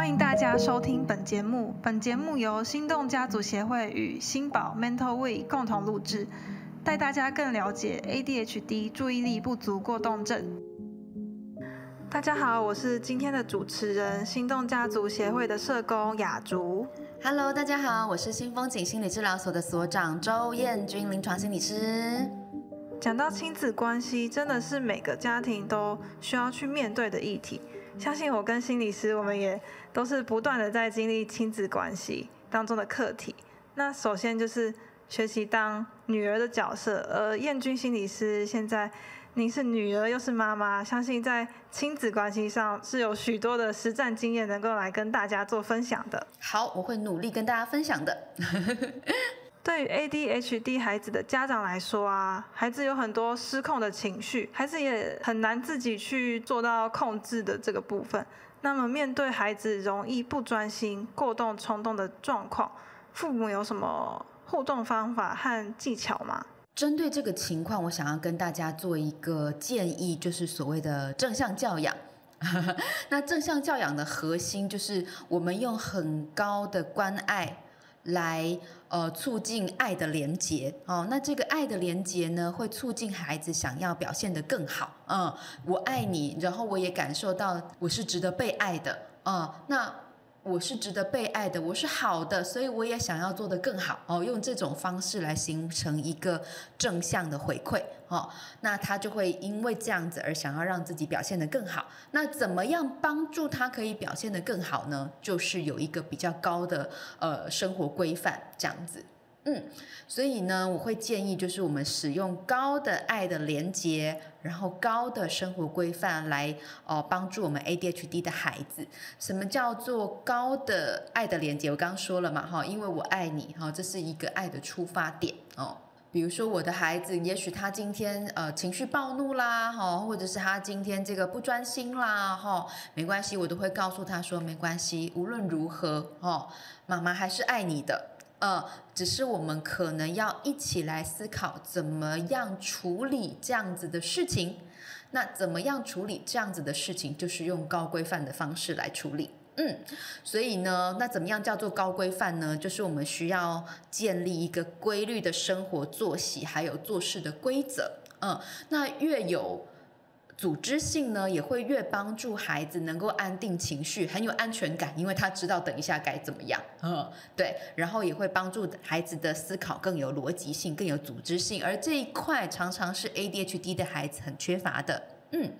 欢迎大家收听本节目。本节目由心动家族协会与新宝 Mental Way 共同录制，带大家更了解 ADHD 注意力不足过动症。大家好，我是今天的主持人，心动家族协会的社工雅竹。Hello，大家好，我是新风景心理治疗所的所长周燕君，临床心理师。讲到亲子关系，真的是每个家庭都需要去面对的议题。相信我跟心理师，我们也都是不断的在经历亲子关系当中的课题。那首先就是学习当女儿的角色，而燕君心理师现在您是女儿又是妈妈，相信在亲子关系上是有许多的实战经验能够来跟大家做分享的。好，我会努力跟大家分享的。对于 ADHD 孩子的家长来说啊，孩子有很多失控的情绪，孩子也很难自己去做到控制的这个部分。那么面对孩子容易不专心、过动冲动的状况，父母有什么互动方法和技巧吗？针对这个情况，我想要跟大家做一个建议，就是所谓的正向教养。那正向教养的核心就是我们用很高的关爱来呃促进爱的连结哦。那这个爱的连结呢，会促进孩子想要表现得更好。嗯，我爱你，然后我也感受到我是值得被爱的。嗯，那。我是值得被爱的，我是好的，所以我也想要做得更好哦。用这种方式来形成一个正向的回馈哦，那他就会因为这样子而想要让自己表现得更好。那怎么样帮助他可以表现得更好呢？就是有一个比较高的呃生活规范这样子。嗯，所以呢，我会建议就是我们使用高的爱的连接，然后高的生活规范来呃帮助我们 ADHD 的孩子。什么叫做高的爱的连接？我刚刚说了嘛，哈，因为我爱你，哈，这是一个爱的出发点哦。比如说我的孩子，也许他今天呃情绪暴怒啦，哈，或者是他今天这个不专心啦，哈，没关系，我都会告诉他说没关系，无论如何，哦，妈妈还是爱你的。呃，只是我们可能要一起来思考怎么样处理这样子的事情。那怎么样处理这样子的事情，就是用高规范的方式来处理。嗯，所以呢，那怎么样叫做高规范呢？就是我们需要建立一个规律的生活作息，还有做事的规则。嗯，那越有。组织性呢，也会越帮助孩子能够安定情绪，很有安全感，因为他知道等一下该怎么样。嗯，对，然后也会帮助孩子的思考更有逻辑性，更有组织性，而这一块常常是 ADHD 的孩子很缺乏的。嗯。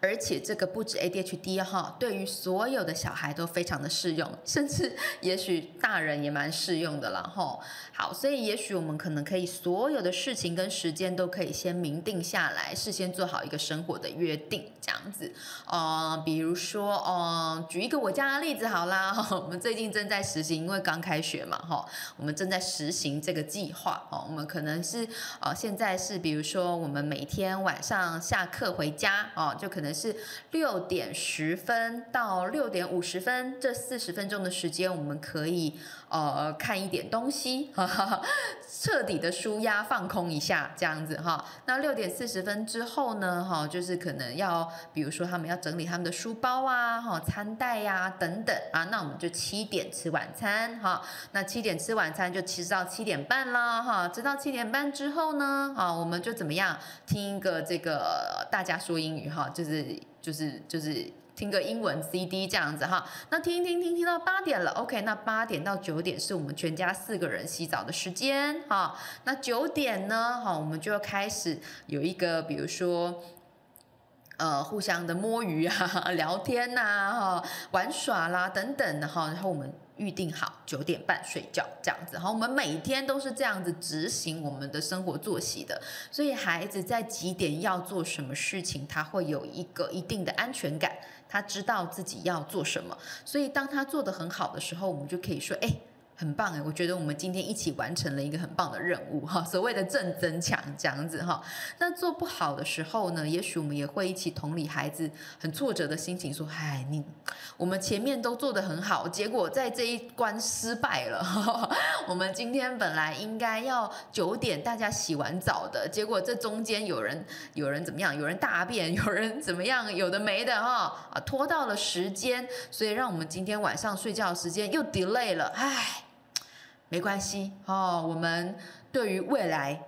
而且这个不止 ADHD 哈，对于所有的小孩都非常的适用，甚至也许大人也蛮适用的了哈。好，所以也许我们可能可以所有的事情跟时间都可以先明定下来，事先做好一个生活的约定，这样子。呃，比如说，呃，举一个我家的例子好啦，我们最近正在实行，因为刚开学嘛哈，我们正在实行这个计划哦。我们可能是呃，现在是比如说我们每天晚上下课回家哦，就可能。是六点十分到六点五十分这四十分钟的时间，我们可以呃看一点东西，哈 哈彻底的舒压放空一下，这样子哈。那六点四十分之后呢，哈，就是可能要比如说他们要整理他们的书包啊，哈，餐袋呀、等等啊，那我们就七点吃晚餐哈。那七点吃晚餐就其实到七点半啦，哈，直到七点半之后呢，啊，我们就怎么样听一个这个大家说英语哈，就是。就是就是听个英文 CD 这样子哈，那听听听听到八点了，OK，那八点到九点是我们全家四个人洗澡的时间哈，那九点呢，哈，我们就开始有一个比如说。呃，互相的摸鱼啊、聊天呐、哈、玩耍啦等等的哈，然后我们预定好九点半睡觉这样子哈，我们每天都是这样子执行我们的生活作息的，所以孩子在几点要做什么事情，他会有一个一定的安全感，他知道自己要做什么，所以当他做得很好的时候，我们就可以说，哎。很棒哎，我觉得我们今天一起完成了一个很棒的任务哈，所谓的正增强这样子哈。那做不好的时候呢，也许我们也会一起同理孩子很挫折的心情，说：“嗨，你我们前面都做得很好，结果在这一关失败了。我们今天本来应该要九点大家洗完澡的，结果这中间有人有人怎么样？有人大便，有人怎么样？有的没的哈啊，拖到了时间，所以让我们今天晚上睡觉的时间又 delay 了，唉。”没关系哦，我们对于未来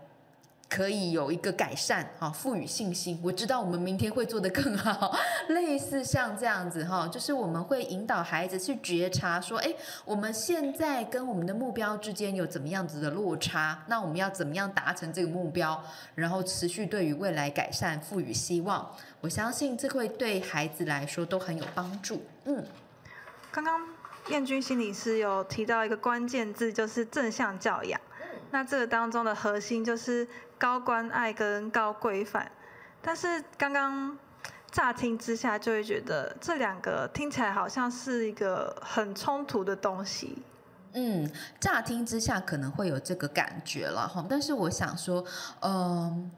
可以有一个改善哈，赋予信心。我知道我们明天会做得更好，类似像这样子哈，就是我们会引导孩子去觉察说，哎，我们现在跟我们的目标之间有怎么样子的落差？那我们要怎么样达成这个目标？然后持续对于未来改善赋予希望。我相信这会对孩子来说都很有帮助。嗯，刚刚。燕君心理师有提到一个关键字，就是正向教养。那这个当中的核心就是高关爱跟高规范。但是刚刚乍听之下，就会觉得这两个听起来好像是一个很冲突的东西。嗯，乍听之下可能会有这个感觉了哈。但是我想说，嗯。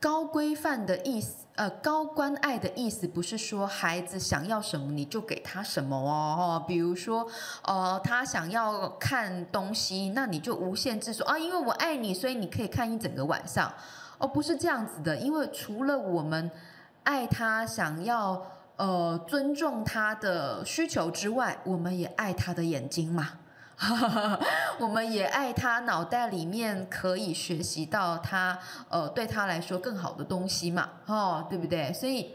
高规范的意思，呃，高关爱的意思不是说孩子想要什么你就给他什么哦。比如说，呃，他想要看东西，那你就无限制说啊，因为我爱你，所以你可以看一整个晚上。哦，不是这样子的，因为除了我们爱他，想要呃尊重他的需求之外，我们也爱他的眼睛嘛。我们也爱他，脑袋里面可以学习到他，呃，对他来说更好的东西嘛，哦，对不对？所以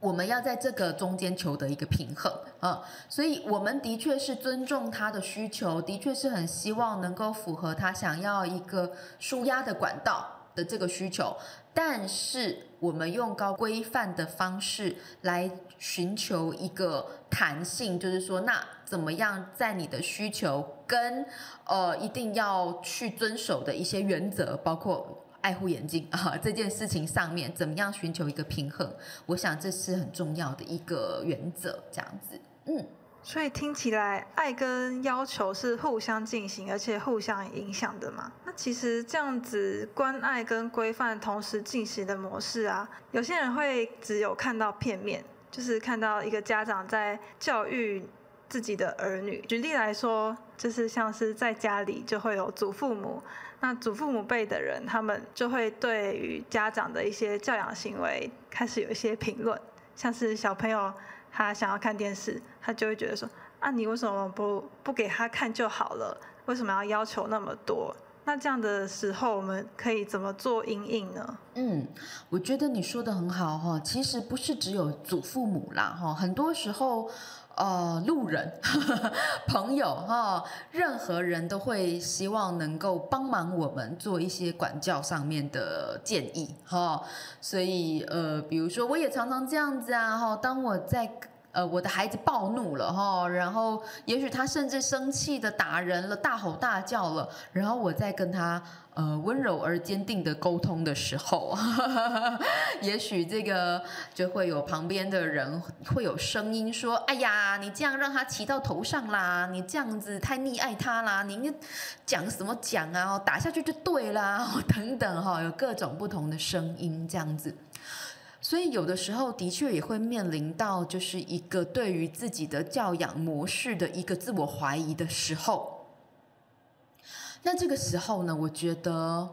我们要在这个中间求得一个平衡啊。所以我们的确是尊重他的需求，的确是很希望能够符合他想要一个舒压的管道的这个需求。但是我们用高规范的方式来寻求一个弹性，就是说那。怎么样在你的需求跟呃一定要去遵守的一些原则，包括爱护眼睛 啊这件事情上面，怎么样寻求一个平衡？我想这是很重要的一个原则，这样子，嗯。所以听起来，爱跟要求是互相进行，而且互相影响的嘛？那其实这样子关爱跟规范同时进行的模式啊，有些人会只有看到片面，就是看到一个家长在教育。自己的儿女，举例来说，就是像是在家里就会有祖父母，那祖父母辈的人，他们就会对于家长的一些教养行为开始有一些评论，像是小朋友他想要看电视，他就会觉得说，啊，你为什么不不给他看就好了？为什么要要求那么多？那这样的时候，我们可以怎么做阴影呢？嗯，我觉得你说的很好哈，其实不是只有祖父母啦哈，很多时候。呃，路人、朋友哈，任何人都会希望能够帮忙我们做一些管教上面的建议哈。所以呃，比如说我也常常这样子啊哈，当我在呃我的孩子暴怒了哈，然后也许他甚至生气的打人了，大吼大叫了，然后我在跟他。呃，温柔而坚定的沟通的时候，也许这个就会有旁边的人会有声音说：“哎呀，你这样让他骑到头上啦，你这样子太溺爱他啦，你讲什么讲啊？打下去就对啦，等等哈，有各种不同的声音这样子。所以有的时候的确也会面临到就是一个对于自己的教养模式的一个自我怀疑的时候。”那这个时候呢，我觉得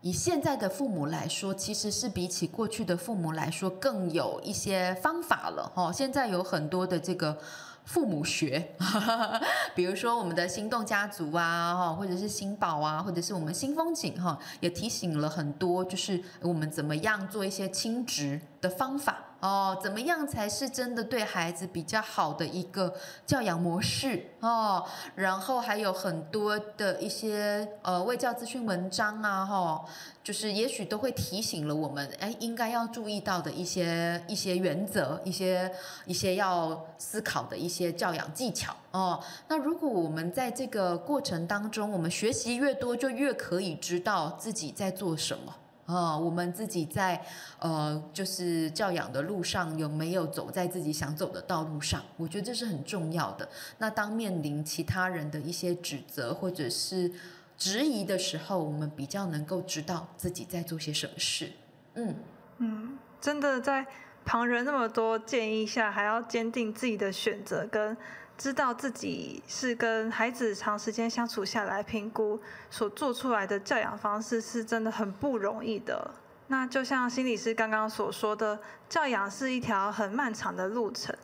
以现在的父母来说，其实是比起过去的父母来说更有一些方法了哈。现在有很多的这个父母学，比如说我们的心动家族啊，哈，或者是新宝啊，或者是我们新风景哈，也提醒了很多，就是我们怎么样做一些亲职的方法。哦，怎么样才是真的对孩子比较好的一个教养模式哦？然后还有很多的一些呃卫教资讯文章啊，哈，就是也许都会提醒了我们，哎，应该要注意到的一些一些原则，一些一些要思考的一些教养技巧哦。那如果我们在这个过程当中，我们学习越多，就越可以知道自己在做什么。啊，我们自己在呃，就是教养的路上有没有走在自己想走的道路上？我觉得这是很重要的。那当面临其他人的一些指责或者是质疑的时候，我们比较能够知道自己在做些什么事。嗯嗯，真的在旁人那么多建议下，还要坚定自己的选择跟。知道自己是跟孩子长时间相处下来，评估所做出来的教养方式是真的很不容易的。那就像心理师刚刚所说的，教养是一条很漫长的路程。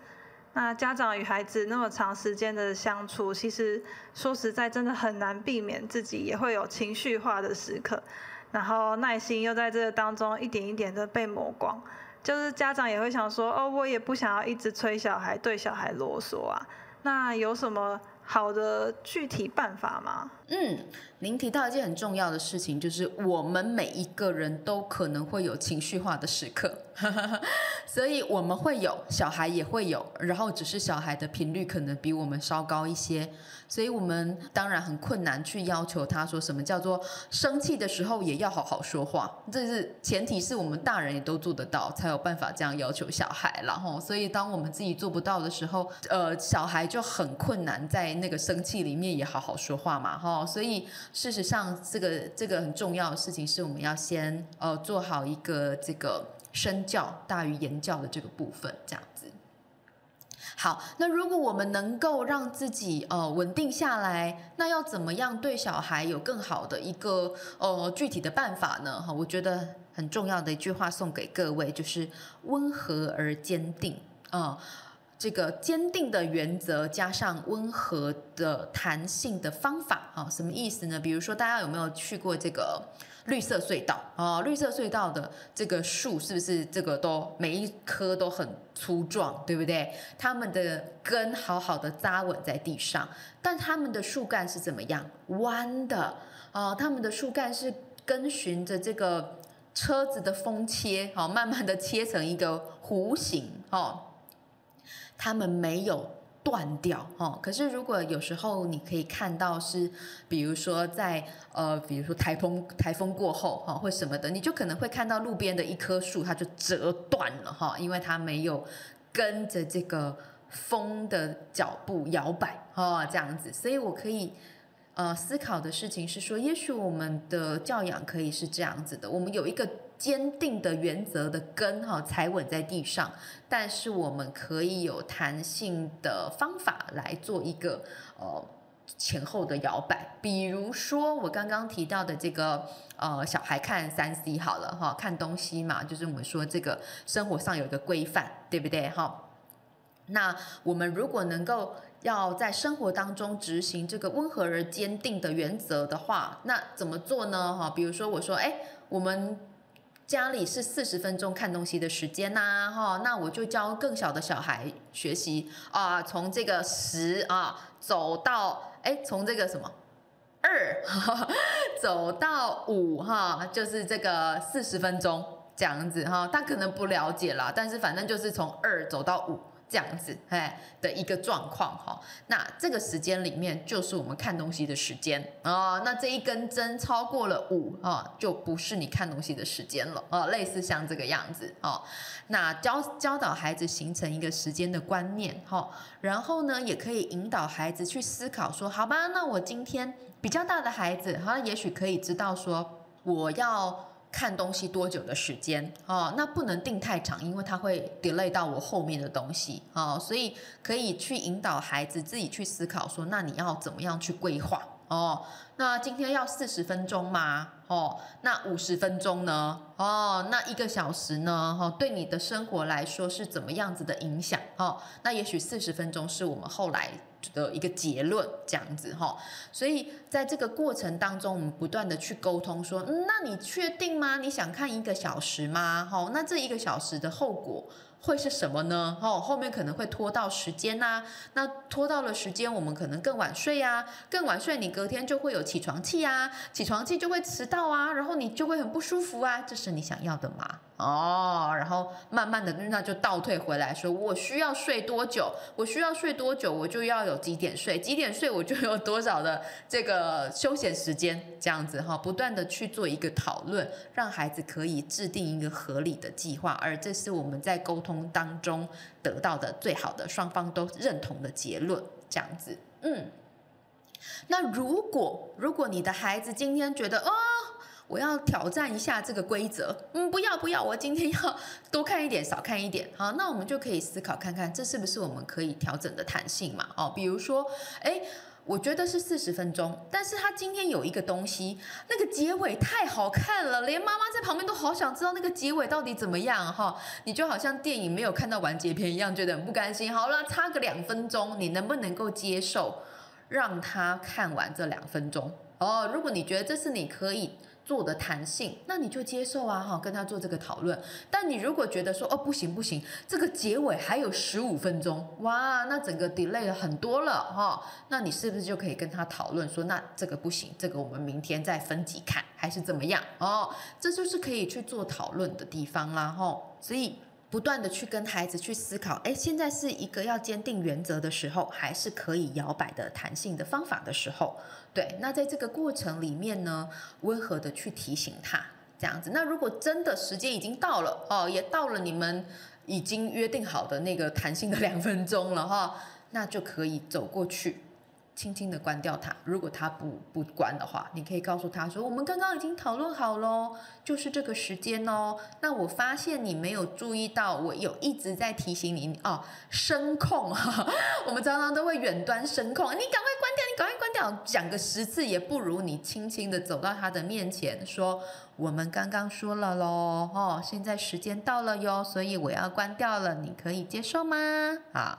那家长与孩子那么长时间的相处，其实说实在，真的很难避免自己也会有情绪化的时刻，然后耐心又在这个当中一点一点的被磨光。就是家长也会想说，哦，我也不想要一直催小孩，对小孩啰嗦啊。那有什么好的具体办法吗？嗯，您提到一件很重要的事情，就是我们每一个人都可能会有情绪化的时刻，所以我们会有，小孩也会有，然后只是小孩的频率可能比我们稍高一些。所以我们当然很困难去要求他说什么叫做生气的时候也要好好说话，这是前提是我们大人也都做得到，才有办法这样要求小孩。然后，所以当我们自己做不到的时候，呃，小孩就很困难在那个生气里面也好好说话嘛，哈。所以事实上，这个这个很重要的事情是我们要先呃做好一个这个身教大于言教的这个部分，这样子。好，那如果我们能够让自己呃稳定下来，那要怎么样对小孩有更好的一个呃具体的办法呢？哈，我觉得很重要的一句话送给各位就是温和而坚定啊，这个坚定的原则加上温和的弹性的方法啊，什么意思呢？比如说大家有没有去过这个？绿色隧道啊，绿色隧道的这个树是不是这个都每一棵都很粗壮，对不对？它们的根好好的扎稳在地上，但它们的树干是怎么样？弯的啊，它们的树干是跟循着这个车子的风切，好，慢慢的切成一个弧形，哦，他们没有。断掉哦，可是如果有时候你可以看到是，比如说在呃，比如说台风台风过后哈，或什么的，你就可能会看到路边的一棵树它就折断了哈，因为它没有跟着这个风的脚步摇摆哈，这样子，所以我可以呃思考的事情是说，也许我们的教养可以是这样子的，我们有一个。坚定的原则的根哈踩稳在地上，但是我们可以有弹性的方法来做一个呃前后的摇摆。比如说我刚刚提到的这个呃小孩看三 C 好了哈，看东西嘛，就是我们说这个生活上有一个规范，对不对哈？那我们如果能够要在生活当中执行这个温和而坚定的原则的话，那怎么做呢？哈，比如说我说，哎，我们。家里是四十分钟看东西的时间呐，哈，那我就教更小的小孩学习啊，从这个十啊走到哎，从这个什么二 走到五哈，就是这个四十分钟这样子哈，他可能不了解啦，但是反正就是从二走到五。这样子，哎的一个状况哈，那这个时间里面就是我们看东西的时间啊，那这一根针超过了五啊，就不是你看东西的时间了啊，类似像这个样子哦，那教教导孩子形成一个时间的观念哈，然后呢，也可以引导孩子去思考说，好吧，那我今天比较大的孩子，他也许可以知道说，我要。看东西多久的时间哦？那不能定太长，因为它会 delay 到我后面的东西哦。所以可以去引导孩子自己去思考说，那你要怎么样去规划哦？那今天要四十分钟吗？哦，那五十分钟呢？哦，那一个小时呢？哈，对你的生活来说是怎么样子的影响？哦，那也许四十分钟是我们后来。的一个结论这样子哈，所以在这个过程当中，我们不断的去沟通说，那你确定吗？你想看一个小时吗？哈，那这一个小时的后果。会是什么呢？哦，后面可能会拖到时间呐，那拖到了时间，我们可能更晚睡呀，更晚睡，你隔天就会有起床气啊，起床气就会迟到啊，然后你就会很不舒服啊，这是你想要的吗？哦，然后慢慢的那就倒退回来说，我需要睡多久？我需要睡多久？我就要有几点睡，几点睡我就有多少的这个休闲时间，这样子哈，不断的去做一个讨论，让孩子可以制定一个合理的计划，而这是我们在沟通当中得到的最好的双方都认同的结论，这样子，嗯。那如果如果你的孩子今天觉得哦。我要挑战一下这个规则，嗯，不要不要，我今天要多看一点，少看一点，好，那我们就可以思考看看，这是不是我们可以调整的弹性嘛？哦，比如说，哎，我觉得是四十分钟，但是他今天有一个东西，那个结尾太好看了，连妈妈在旁边都好想知道那个结尾到底怎么样哈，你就好像电影没有看到完结篇一样，觉得很不甘心。好了，差个两分钟，你能不能够接受让他看完这两分钟？哦，如果你觉得这是你可以。做的弹性，那你就接受啊，哈，跟他做这个讨论。但你如果觉得说，哦，不行不行，这个结尾还有十五分钟，哇，那整个 delay 了很多了，哈，那你是不是就可以跟他讨论说，那这个不行，这个我们明天再分级看，还是怎么样？哦，这就是可以去做讨论的地方啦，哈，所以。不断的去跟孩子去思考，哎，现在是一个要坚定原则的时候，还是可以摇摆的弹性的方法的时候？对，那在这个过程里面呢，温和的去提醒他这样子。那如果真的时间已经到了，哦，也到了你们已经约定好的那个弹性的两分钟了哈，那就可以走过去。轻轻的关掉它。如果它不不关的话，你可以告诉他说：“我们刚刚已经讨论好喽，就是这个时间哦。那我发现你没有注意到，我有一直在提醒你哦，声控哈，我们常常都会远端声控，你赶快关掉，你赶快关掉，讲个十次也不如你轻轻的走到他的面前说：我们刚刚说了喽，哦，现在时间到了哟，所以我要关掉了，你可以接受吗？啊。”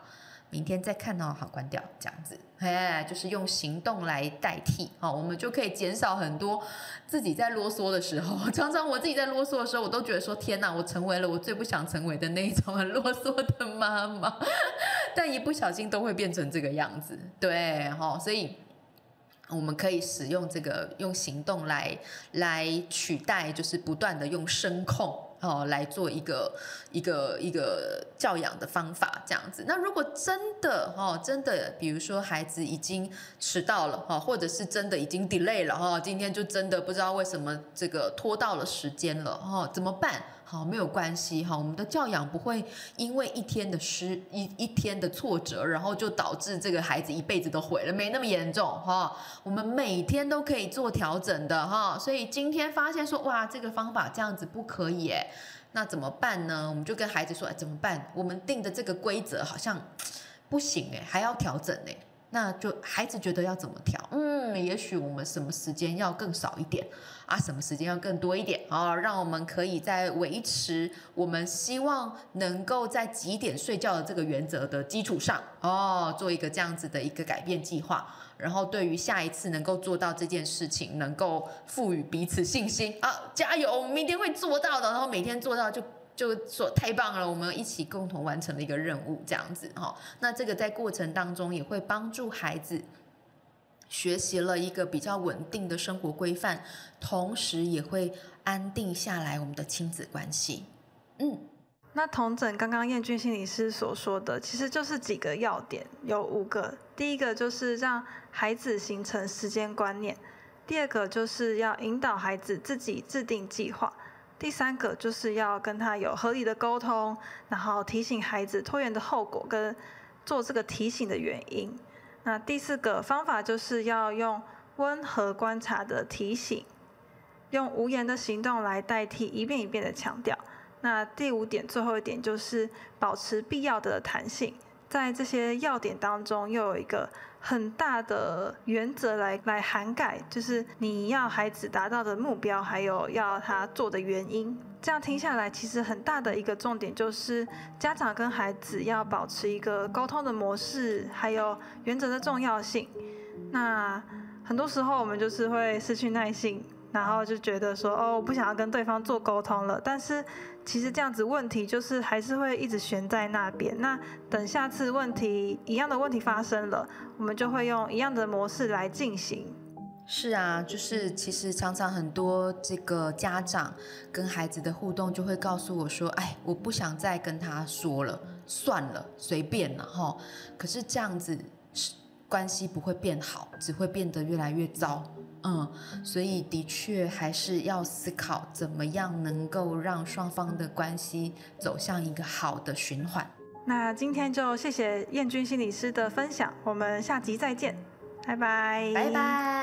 明天再看哦，好，关掉，这样子，哎，就是用行动来代替，好，我们就可以减少很多自己在啰嗦的时候。常常我自己在啰嗦的时候，我都觉得说，天哪，我成为了我最不想成为的那一种很啰嗦的妈妈，但一不小心都会变成这个样子，对，哈，所以我们可以使用这个用行动来来取代，就是不断的用声控。哦，来做一个一个一个教养的方法，这样子。那如果真的哦，真的，比如说孩子已经迟到了哈，或者是真的已经 delay 了哈，今天就真的不知道为什么这个拖到了时间了哈，怎么办？好，没有关系哈，我们的教养不会因为一天的失一一天的挫折，然后就导致这个孩子一辈子都毁了，没那么严重哈。我们每天都可以做调整的哈，所以今天发现说哇，这个方法这样子不可以诶，那怎么办呢？我们就跟孩子说，哎，怎么办？我们定的这个规则好像不行诶，还要调整诶。那就孩子觉得要怎么调？嗯，也许我们什么时间要更少一点啊，什么时间要更多一点啊，让我们可以在维持我们希望能够在几点睡觉的这个原则的基础上哦，做一个这样子的一个改变计划，然后对于下一次能够做到这件事情，能够赋予彼此信心啊，加油，我们明天会做到的，然后每天做到就。就说太棒了，我们一起共同完成了一个任务，这样子哈。那这个在过程当中也会帮助孩子学习了一个比较稳定的生活规范，同时也会安定下来我们的亲子关系。嗯，那同整刚刚燕君心理师所说的，其实就是几个要点，有五个。第一个就是让孩子形成时间观念，第二个就是要引导孩子自己制定计划。第三个就是要跟他有合理的沟通，然后提醒孩子拖延的后果跟做这个提醒的原因。那第四个方法就是要用温和观察的提醒，用无言的行动来代替一遍一遍的强调。那第五点，最后一点就是保持必要的弹性。在这些要点当中，又有一个很大的原则来来涵盖，就是你要孩子达到的目标，还有要他做的原因。这样听下来，其实很大的一个重点就是家长跟孩子要保持一个沟通的模式，还有原则的重要性。那很多时候我们就是会失去耐性。然后就觉得说，哦，我不想要跟对方做沟通了。但是其实这样子问题就是还是会一直悬在那边。那等下次问题一样的问题发生了，我们就会用一样的模式来进行。是啊，就是其实常常很多这个家长跟孩子的互动就会告诉我说，哎，我不想再跟他说了，算了，随便了哈。可是这样子。关系不会变好，只会变得越来越糟。嗯，所以的确还是要思考怎么样能够让双方的关系走向一个好的循环。那今天就谢谢燕君心理师的分享，我们下集再见，拜拜，拜拜。